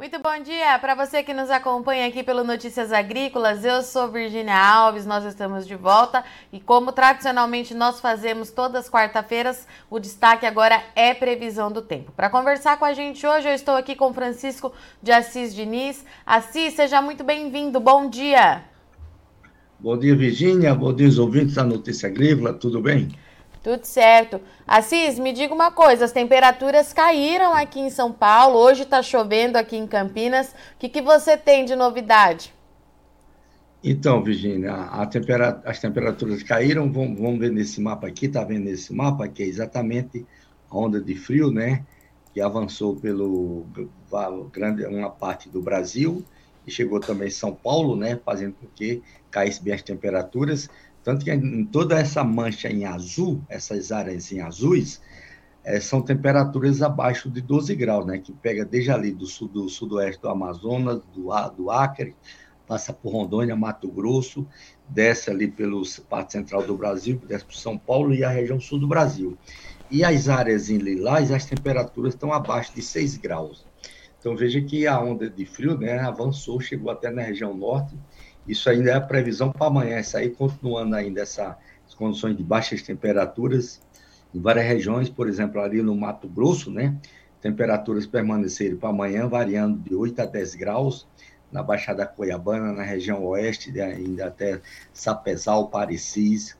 Muito bom dia para você que nos acompanha aqui pelo Notícias Agrícolas. Eu sou Virginia Alves, nós estamos de volta e como tradicionalmente nós fazemos todas as quarta-feiras, o destaque agora é previsão do tempo. Para conversar com a gente hoje, eu estou aqui com Francisco de Assis Diniz. Assis, seja muito bem-vindo. Bom dia. Bom dia, Virginia. Bom dia, os ouvintes da Notícia Agrícola. Tudo bem? Tudo certo. Assis, me diga uma coisa: as temperaturas caíram aqui em São Paulo, hoje está chovendo aqui em Campinas. O que, que você tem de novidade? Então, Virginia, tempera... as temperaturas caíram. Vamos, vamos ver nesse mapa aqui, está vendo nesse mapa, que é exatamente a onda de frio, né? Que avançou pelo grande uma parte do Brasil e chegou também em São Paulo, né? Fazendo com que caísse bem as temperaturas. Tanto que em toda essa mancha em azul, essas áreas em azuis, é, são temperaturas abaixo de 12 graus, né? Que pega desde ali do, sul, do sudoeste do Amazonas, do, do Acre, passa por Rondônia, Mato Grosso, desce ali pelo parte central do Brasil, desce para São Paulo e a região sul do Brasil. E as áreas em lilás, as temperaturas estão abaixo de 6 graus. Então veja que a onda de frio né, avançou, chegou até na região norte, isso ainda é a previsão para amanhã, isso aí continuando ainda essas condições de baixas temperaturas em várias regiões, por exemplo, ali no Mato Grosso, né? Temperaturas permanecerem para amanhã variando de 8 a 10 graus, na Baixada Cuiabana, na região oeste, ainda até Sapezal, Parecis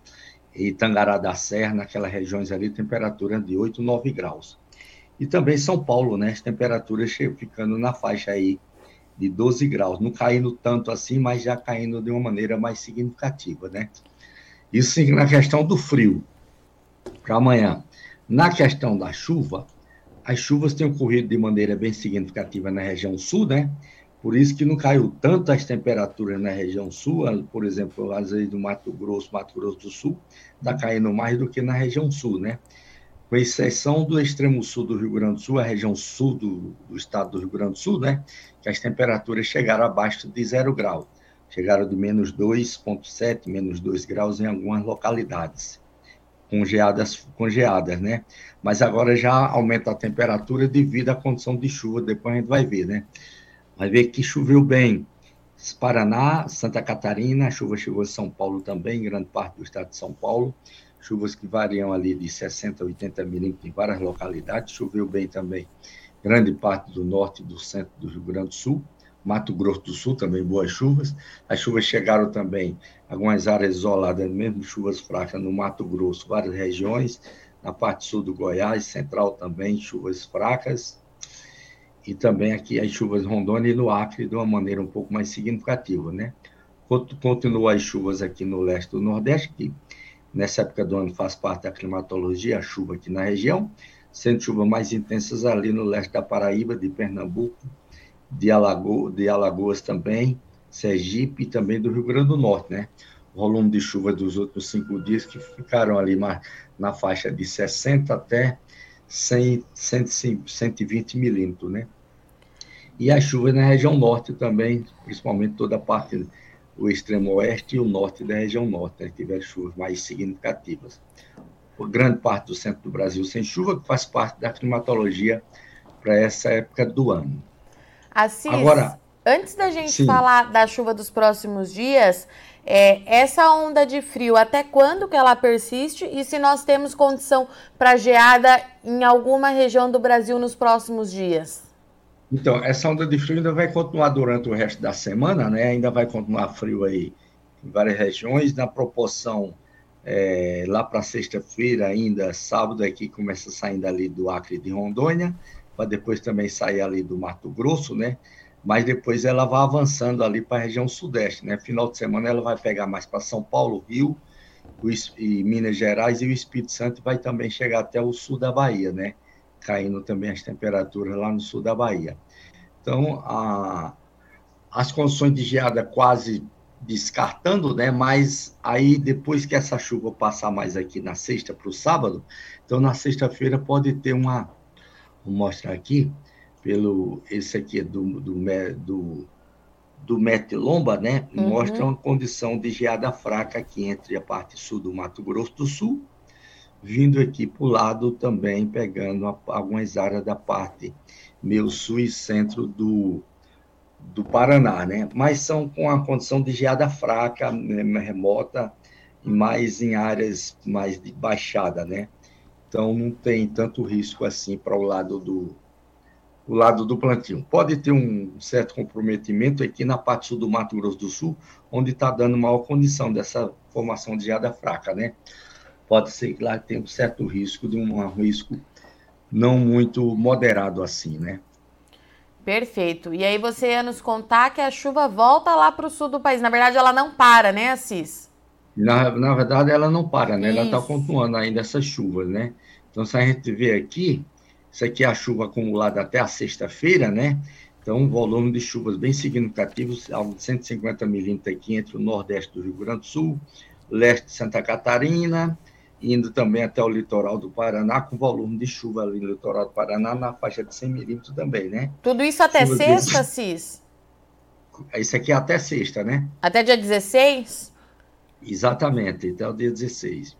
e Tangará da Serra, naquelas regiões ali, temperatura de 8, 9 graus. E também São Paulo, né? As temperaturas ficando na faixa aí de 12 graus, não caindo tanto assim, mas já caindo de uma maneira mais significativa, né? Isso na questão do frio, para amanhã. Na questão da chuva, as chuvas têm ocorrido de maneira bem significativa na região sul, né? Por isso que não caiu tanto as temperaturas na região sul, por exemplo, às vezes no Mato Grosso, Mato Grosso do Sul, está caindo mais do que na região sul, né? Com exceção do extremo sul do Rio Grande do Sul, a região sul do, do, estado do Rio Grande do Sul, né, que as temperaturas chegaram abaixo de zero grau, chegaram de menos 2,7, menos 2 graus em algumas localidades, congeadas, congeadas, né, mas agora já aumenta a temperatura devido à condição de chuva, depois a gente vai ver, né, vai ver que choveu bem, Paraná, Santa Catarina, a chuva chegou em São Paulo também, grande parte do estado de São Paulo, chuvas que variam ali de 60 a 80 milímetros em várias localidades. Choveu bem também grande parte do norte e do centro do Rio Grande do Sul. Mato Grosso do Sul também boas chuvas. As chuvas chegaram também algumas áreas isoladas, mesmo chuvas fracas no Mato Grosso, várias regiões, na parte sul do Goiás, central também, chuvas fracas. E também aqui as chuvas Rondônia e no Acre de uma maneira um pouco mais significativa, né? Continuam as chuvas aqui no leste do Nordeste, que Nessa época do ano faz parte da climatologia, a chuva aqui na região, sendo chuvas mais intensas ali no leste da Paraíba, de Pernambuco, de, Alago de Alagoas também, Sergipe e também do Rio Grande do Norte, né? O volume de chuva dos outros cinco dias que ficaram ali na faixa de 60 até 100, 100, 120 milímetros, né? E as chuvas na região norte também, principalmente toda a parte o extremo oeste e o norte da região norte, né, tiveram chuvas mais significativas. Por grande parte do centro do Brasil sem chuva, que faz parte da climatologia para essa época do ano. Assis, Agora, antes da gente sim. falar da chuva dos próximos dias, é, essa onda de frio, até quando que ela persiste e se nós temos condição para geada em alguma região do Brasil nos próximos dias? Então, essa onda de frio ainda vai continuar durante o resto da semana, né? Ainda vai continuar frio aí em várias regiões, na proporção é, lá para sexta-feira, ainda sábado aqui começa saindo ali do Acre de Rondônia, para depois também sair ali do Mato Grosso, né? Mas depois ela vai avançando ali para a região sudeste, né? Final de semana ela vai pegar mais para São Paulo, Rio, e Minas Gerais e o Espírito Santo vai também chegar até o sul da Bahia, né? caindo também as temperaturas lá no sul da Bahia. Então, a, as condições de geada quase descartando, né? Mas aí depois que essa chuva passar mais aqui na sexta para o sábado, então na sexta-feira pode ter uma, vou mostrar aqui pelo esse aqui é do do do, do Metilomba, né? Uhum. Mostra uma condição de geada fraca aqui entre a parte sul do Mato Grosso do Sul vindo aqui para o lado também, pegando algumas áreas da parte meio sul e centro do, do Paraná, né? Mas são com a condição de geada fraca, né, remota, mais em áreas mais de baixada, né? Então não tem tanto risco assim para o lado do o lado do plantio. Pode ter um certo comprometimento aqui na parte sul do Mato Grosso do Sul, onde está dando maior condição dessa formação de geada fraca, né? Pode ser que lá tenha um certo risco de um, um risco não muito moderado assim, né? Perfeito. E aí você ia nos contar que a chuva volta lá para o sul do país. Na verdade, ela não para, né, Assis? Na, na verdade, ela não para, né? Isso. Ela está continuando ainda essas chuvas, né? Então, se a gente vê aqui, isso aqui é a chuva acumulada até a sexta-feira, né? Então, um volume de chuvas bem significativos, algo de 150 milímetros aqui entre o nordeste do Rio Grande do Sul, leste de Santa Catarina, indo também até o litoral do Paraná, com volume de chuva ali no litoral do Paraná, na faixa de 100 milímetros também, né? Tudo isso até chuva sexta, de... Cis? Isso aqui é até sexta, né? Até dia 16? Exatamente, até o dia 16.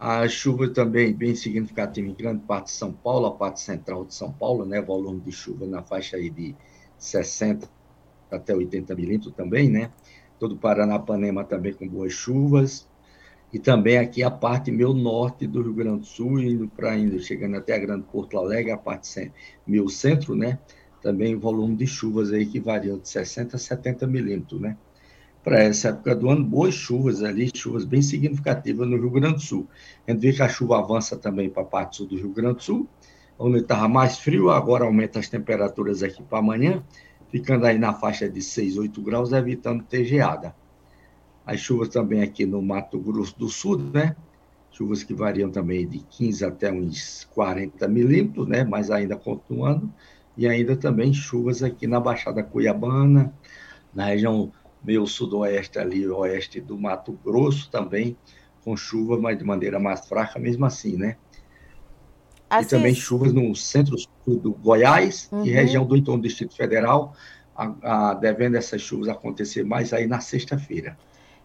A chuva também bem significativa em grande parte de São Paulo, a parte central de São Paulo, né? Volume de chuva na faixa aí de 60 até 80 milímetros também, né? Todo Paranapanema também com boas chuvas e também aqui a parte meio norte do Rio Grande do Sul, indo para ainda, chegando até a Grande Porto Alegre, a parte meio centro, né? Também volume de chuvas aí que variam de 60 a 70 milímetros, né? Para essa época do ano, boas chuvas ali, chuvas bem significativas no Rio Grande do Sul. A gente vê que a chuva avança também para a parte sul do Rio Grande do Sul, onde estava mais frio, agora aumenta as temperaturas aqui para amanhã, ficando aí na faixa de 6, 8 graus, evitando ter geada. As chuvas também aqui no Mato Grosso do Sul, né? Chuvas que variam também de 15 até uns 40 milímetros, né? Mas ainda continuando. E ainda também chuvas aqui na Baixada Cuiabana, na região meio sudoeste ali, oeste do Mato Grosso também, com chuva, mas de maneira mais fraca, mesmo assim, né? Assim, e também chuvas no centro-sul do Goiás uhum. e região do entorno do Distrito Federal, a, a, devendo essas chuvas acontecer mais aí na sexta-feira.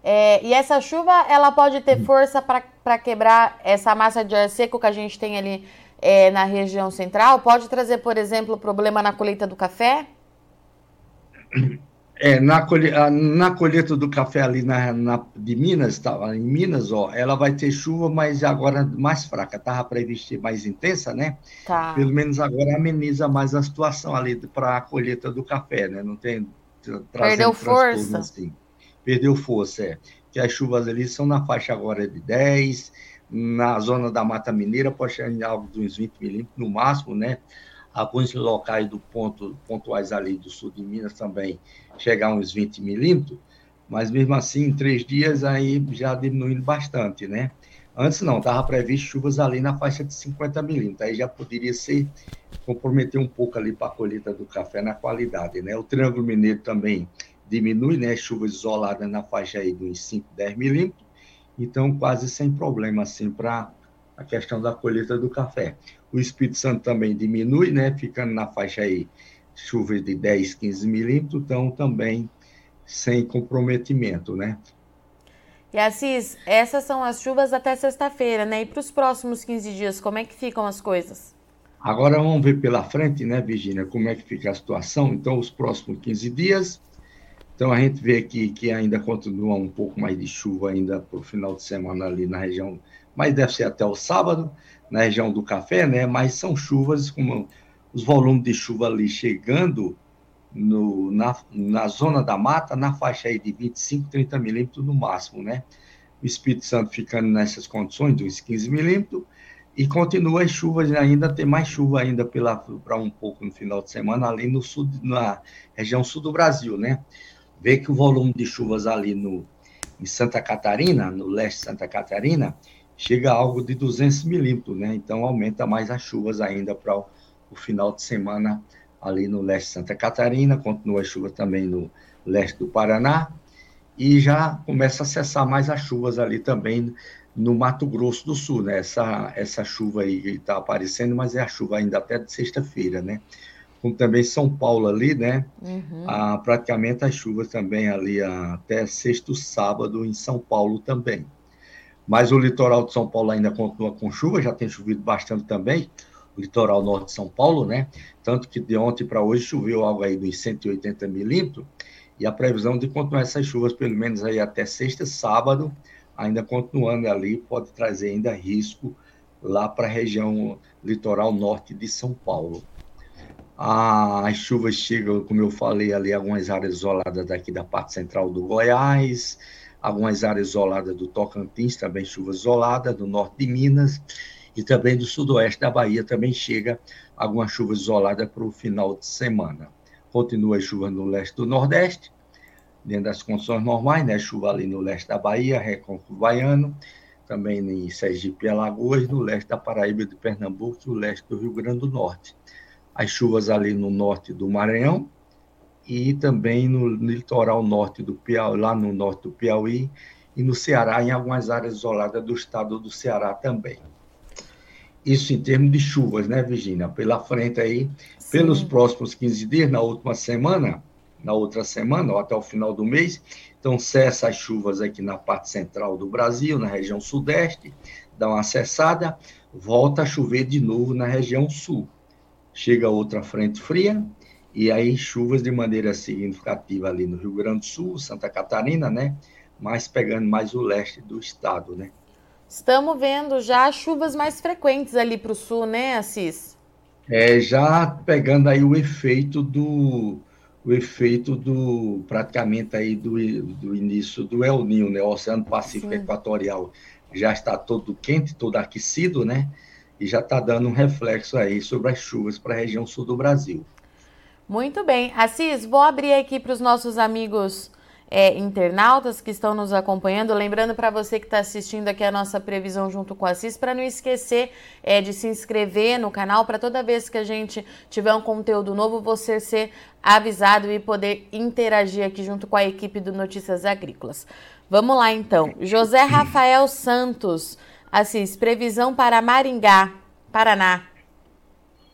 É, e essa chuva, ela pode ter força para quebrar essa massa de ar seco que a gente tem ali é, na região central? Pode trazer, por exemplo, problema na colheita do café? É, na, colheita, na colheita do café ali na, na, de Minas, tá, em Minas, ó, ela vai ter chuva, mas agora mais fraca. Estava prevista mais intensa, né? Tá. Pelo menos agora ameniza mais a situação ali para a colheita do café, né? Não tem Perdeu força. Assim perdeu força, é. Que as chuvas ali são na faixa agora de 10, na zona da Mata Mineira pode chegar em algo de uns 20 milímetros no máximo, né? Alguns locais do ponto, pontuais ali do sul de Minas também chegar a uns 20 milímetros, mas mesmo assim, em três dias aí já diminuindo bastante, né? Antes não, estava previsto chuvas ali na faixa de 50 milímetros, aí já poderia ser comprometer um pouco ali para a colheita do café na qualidade, né? O Triângulo Mineiro também diminui, né? Chuvas isoladas na faixa aí dos 5, 10 milímetros, então quase sem problema, assim, para a questão da colheita do café. O Espírito Santo também diminui, né? Ficando na faixa aí chuvas de 10, 15 milímetros, então também sem comprometimento, né? E Assis, essas são as chuvas até sexta-feira, né? E para os próximos 15 dias, como é que ficam as coisas? Agora vamos ver pela frente, né, Virginia, como é que fica a situação. Então, os próximos 15 dias, então a gente vê aqui que ainda continua um pouco mais de chuva ainda para o final de semana ali na região, mas deve ser até o sábado, na região do café, né? Mas são chuvas com os volumes de chuva ali chegando no, na, na zona da mata, na faixa aí de 25, 30 milímetros no máximo, né? O Espírito Santo ficando nessas condições, dos 15 milímetros, e continua as chuvas ainda, tem mais chuva ainda para um pouco no final de semana ali no sul, na região sul do Brasil, né? Vê que o volume de chuvas ali no, em Santa Catarina, no leste de Santa Catarina, chega a algo de 200 milímetros, né? Então aumenta mais as chuvas ainda para o, o, final de semana ali no leste de Santa Catarina, continua a chuva também no leste do Paraná e já começa a cessar mais as chuvas ali também no Mato Grosso do Sul, né? Essa, essa chuva aí está aparecendo, mas é a chuva ainda até de sexta-feira, né? Como também São Paulo ali, né? Uhum. Ah, praticamente as chuvas também ali até sexto sábado em São Paulo também. Mas o litoral de São Paulo ainda continua com chuva, já tem chovido bastante também. litoral norte de São Paulo, né? Tanto que de ontem para hoje choveu algo aí dos 180 milímetros, e a previsão de continuar essas chuvas, pelo menos aí até sexta, sábado, ainda continuando ali, pode trazer ainda risco lá para a região litoral norte de São Paulo. As chuvas chegam, como eu falei ali, algumas áreas isoladas daqui da parte central do Goiás, algumas áreas isoladas do Tocantins, também chuva isolada, do norte de Minas, e também do sudoeste da Bahia também chega alguma chuva isolada para o final de semana. Continua a chuva no leste do Nordeste, dentro das condições normais, né? Chuva ali no leste da Bahia, Recôncavo Baiano, também em Sergipe e Alagoas, no leste da Paraíba de Pernambuco e o leste do Rio Grande do Norte. As chuvas ali no norte do Maranhão e também no litoral norte do Piauí, lá no norte do Piauí e no Ceará, em algumas áreas isoladas do estado do Ceará também. Isso em termos de chuvas, né, Virginia? Pela frente aí, Sim. pelos próximos 15 dias, na última semana, na outra semana, ou até o final do mês, então cessa as chuvas aqui na parte central do Brasil, na região sudeste, dá uma cessada, volta a chover de novo na região sul. Chega outra frente fria, e aí chuvas de maneira significativa ali no Rio Grande do Sul, Santa Catarina, né? Mas pegando mais o leste do estado, né? Estamos vendo já chuvas mais frequentes ali para o sul, né, Assis? É, já pegando aí o efeito do o efeito do praticamente aí do, do início do El Niño, né? O Oceano Pacífico Sim. Equatorial já está todo quente, todo aquecido, né? E já está dando um reflexo aí sobre as chuvas para a região sul do Brasil. Muito bem. Assis, vou abrir aqui para os nossos amigos é, internautas que estão nos acompanhando. Lembrando para você que está assistindo aqui a nossa previsão junto com a CIS, para não esquecer é, de se inscrever no canal, para toda vez que a gente tiver um conteúdo novo, você ser avisado e poder interagir aqui junto com a equipe do Notícias Agrícolas. Vamos lá então. José Rafael Santos, Assis, previsão para Maringá, Paraná.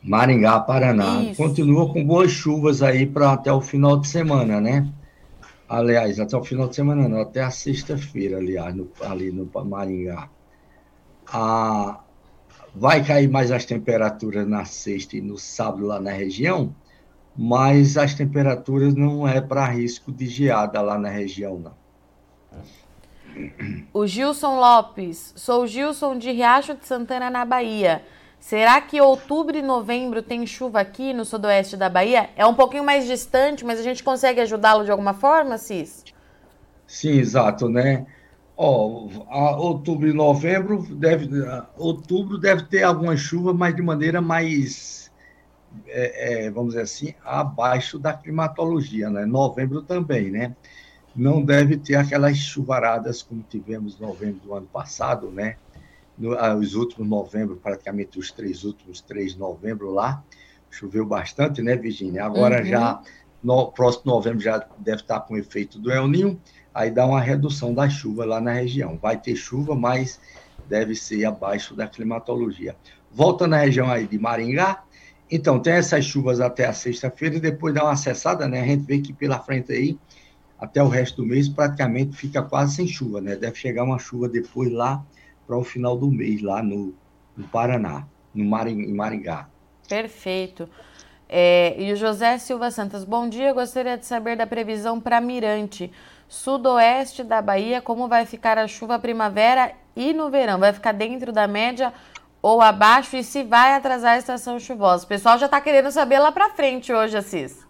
Maringá, Paraná. Isso. Continua com boas chuvas aí para até o final de semana, né? Aliás, até o final de semana, não, até a sexta-feira, aliás, no, ali no Maringá. Ah, vai cair mais as temperaturas na sexta e no sábado lá na região, mas as temperaturas não é para risco de geada lá na região, não. O Gilson Lopes, sou Gilson de Riacho de Santana, na Bahia. Será que outubro e novembro tem chuva aqui no sudoeste da Bahia? É um pouquinho mais distante, mas a gente consegue ajudá-lo de alguma forma, Cis? Sim, exato, né? Ó, outubro e novembro deve, outubro deve ter alguma chuva, mas de maneira mais, é, é, vamos dizer assim, abaixo da climatologia, né? Novembro também, né? Não deve ter aquelas chuvaradas como tivemos em novembro do ano passado, né? no, ah, os últimos novembro, praticamente os três últimos três novembro lá, choveu bastante, né, Virginia? Agora uhum. já, no próximo novembro já deve estar com o efeito do El Ninho, aí dá uma redução da chuva lá na região. Vai ter chuva, mas deve ser abaixo da climatologia. Volta na região aí de Maringá, então tem essas chuvas até a sexta-feira e depois dá uma acessada, né? A gente vê que pela frente aí, até o resto do mês, praticamente fica quase sem chuva, né? Deve chegar uma chuva depois lá para o final do mês, lá no, no Paraná, no Maring, em Maringá. Perfeito. É, e o José Silva Santos, bom dia. Gostaria de saber da previsão para Mirante, sudoeste da Bahia, como vai ficar a chuva primavera e no verão? Vai ficar dentro da média ou abaixo? E se vai atrasar a estação chuvosa? O pessoal já está querendo saber lá para frente hoje, Assis.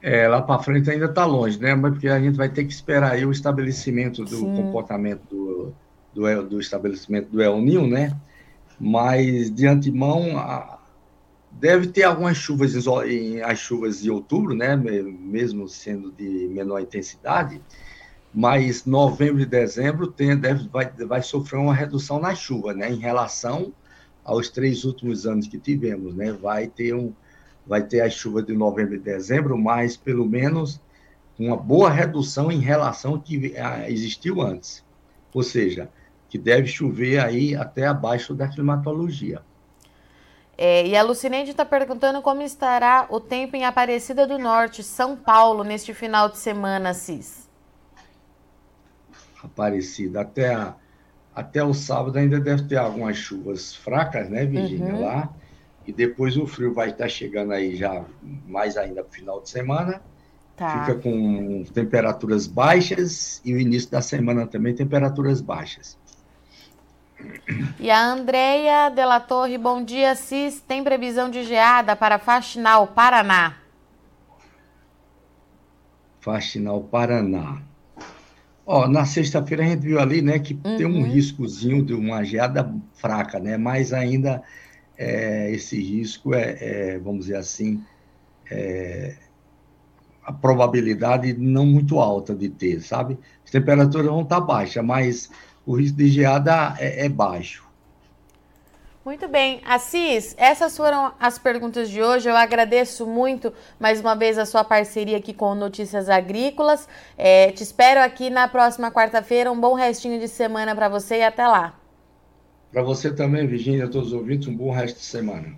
É, lá para frente ainda está longe, né? Mas porque a gente vai ter que esperar aí o estabelecimento do Sim. comportamento do, do, do estabelecimento do El Ninho, né? Mas de antemão a, deve ter algumas chuvas em, as chuvas de outubro, né? Mesmo sendo de menor intensidade, mas novembro e dezembro tem, deve, vai, vai sofrer uma redução na chuva, né? Em relação aos três últimos anos que tivemos, né? Vai ter um, vai ter a chuva de novembro e dezembro, mas pelo menos uma boa redução em relação ao que existiu antes. Ou seja, que deve chover aí até abaixo da climatologia. É, e a Lucineide está perguntando como estará o tempo em Aparecida do Norte, São Paulo, neste final de semana, Cis. Aparecida, até a, até o sábado ainda deve ter algumas chuvas fracas, né, Virgínia, uhum. lá. E depois o frio vai estar chegando aí já mais ainda para o final de semana. Tá. Fica com temperaturas baixas e o início da semana também temperaturas baixas. E a Andreia Della Torre, bom dia, Cis. Tem previsão de geada para Faxinal, Paraná? Faxinal, Paraná. Ó, na sexta-feira a gente viu ali, né, que uhum. tem um uhum. riscozinho de uma geada fraca, né? Mas ainda é, esse risco é, é, vamos dizer assim, é, a probabilidade não muito alta de ter, sabe? As temperaturas vão estar baixas, mas o risco de geada é, é baixo. Muito bem. Assis, essas foram as perguntas de hoje. Eu agradeço muito mais uma vez a sua parceria aqui com Notícias Agrícolas. É, te espero aqui na próxima quarta-feira. Um bom restinho de semana para você e até lá. Para você também, Virginia, todos os ouvintes, um bom resto de semana.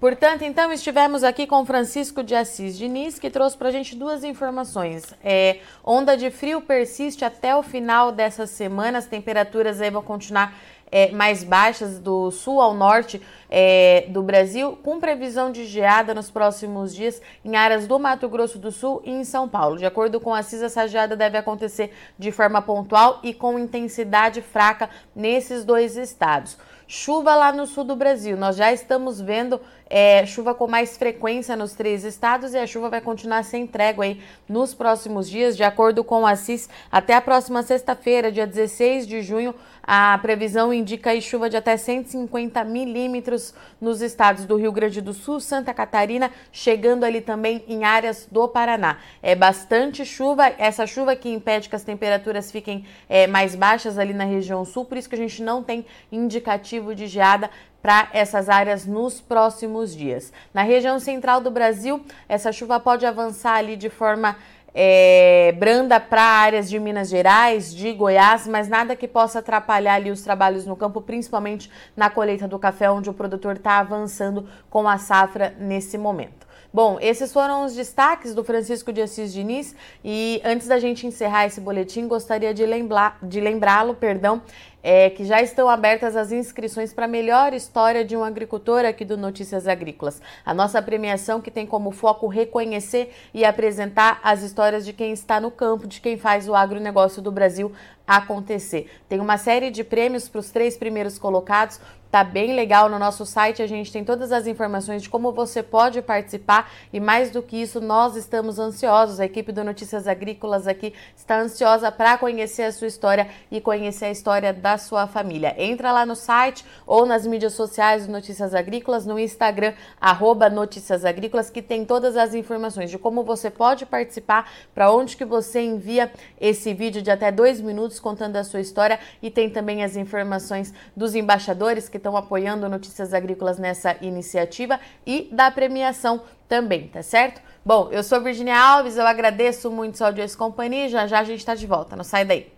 Portanto, então, estivemos aqui com Francisco de Assis Diniz, que trouxe para a gente duas informações. É, onda de frio persiste até o final dessa semana, as temperaturas aí vão continuar é, mais baixas do sul ao norte é, do Brasil, com previsão de geada nos próximos dias em áreas do Mato Grosso do Sul e em São Paulo. De acordo com a CIS, essa geada deve acontecer de forma pontual e com intensidade fraca nesses dois estados. Chuva lá no sul do Brasil. Nós já estamos vendo é, chuva com mais frequência nos três estados e a chuva vai continuar sem trégua aí nos próximos dias, de acordo com a CIS. Até a próxima sexta-feira, dia 16 de junho, a previsão indica aí chuva de até 150 milímetros nos estados do Rio Grande do Sul, Santa Catarina, chegando ali também em áreas do Paraná. É bastante chuva, essa chuva que impede que as temperaturas fiquem é, mais baixas ali na região sul, por isso que a gente não tem indicativo de geada para essas áreas nos próximos dias. Na região central do Brasil, essa chuva pode avançar ali de forma é, branda para áreas de Minas Gerais, de Goiás, mas nada que possa atrapalhar ali os trabalhos no campo, principalmente na colheita do café, onde o produtor está avançando com a safra nesse momento. Bom, esses foram os destaques do Francisco de Assis Diniz e antes da gente encerrar esse boletim, gostaria de, lembrar, de lembrá-lo, perdão, é, que já estão abertas as inscrições para a melhor história de um agricultor aqui do Notícias Agrícolas. A nossa premiação que tem como foco reconhecer e apresentar as histórias de quem está no campo, de quem faz o agronegócio do Brasil acontecer. Tem uma série de prêmios para os três primeiros colocados. Tá bem legal no nosso site, a gente tem todas as informações de como você pode participar. E mais do que isso, nós estamos ansiosos, a equipe do Notícias Agrícolas aqui está ansiosa para conhecer a sua história e conhecer a história da sua família. Entra lá no site ou nas mídias sociais do Notícias Agrícolas, no Instagram, arroba Notícias Agrícolas, que tem todas as informações de como você pode participar, para onde que você envia esse vídeo de até dois minutos contando a sua história. E tem também as informações dos embaixadores que estão apoiando Notícias Agrícolas nessa iniciativa e da premiação também, tá certo? Bom, eu sou Virginia Alves, eu agradeço muito sua audiência e companhia. Já já a gente está de volta, não sai daí.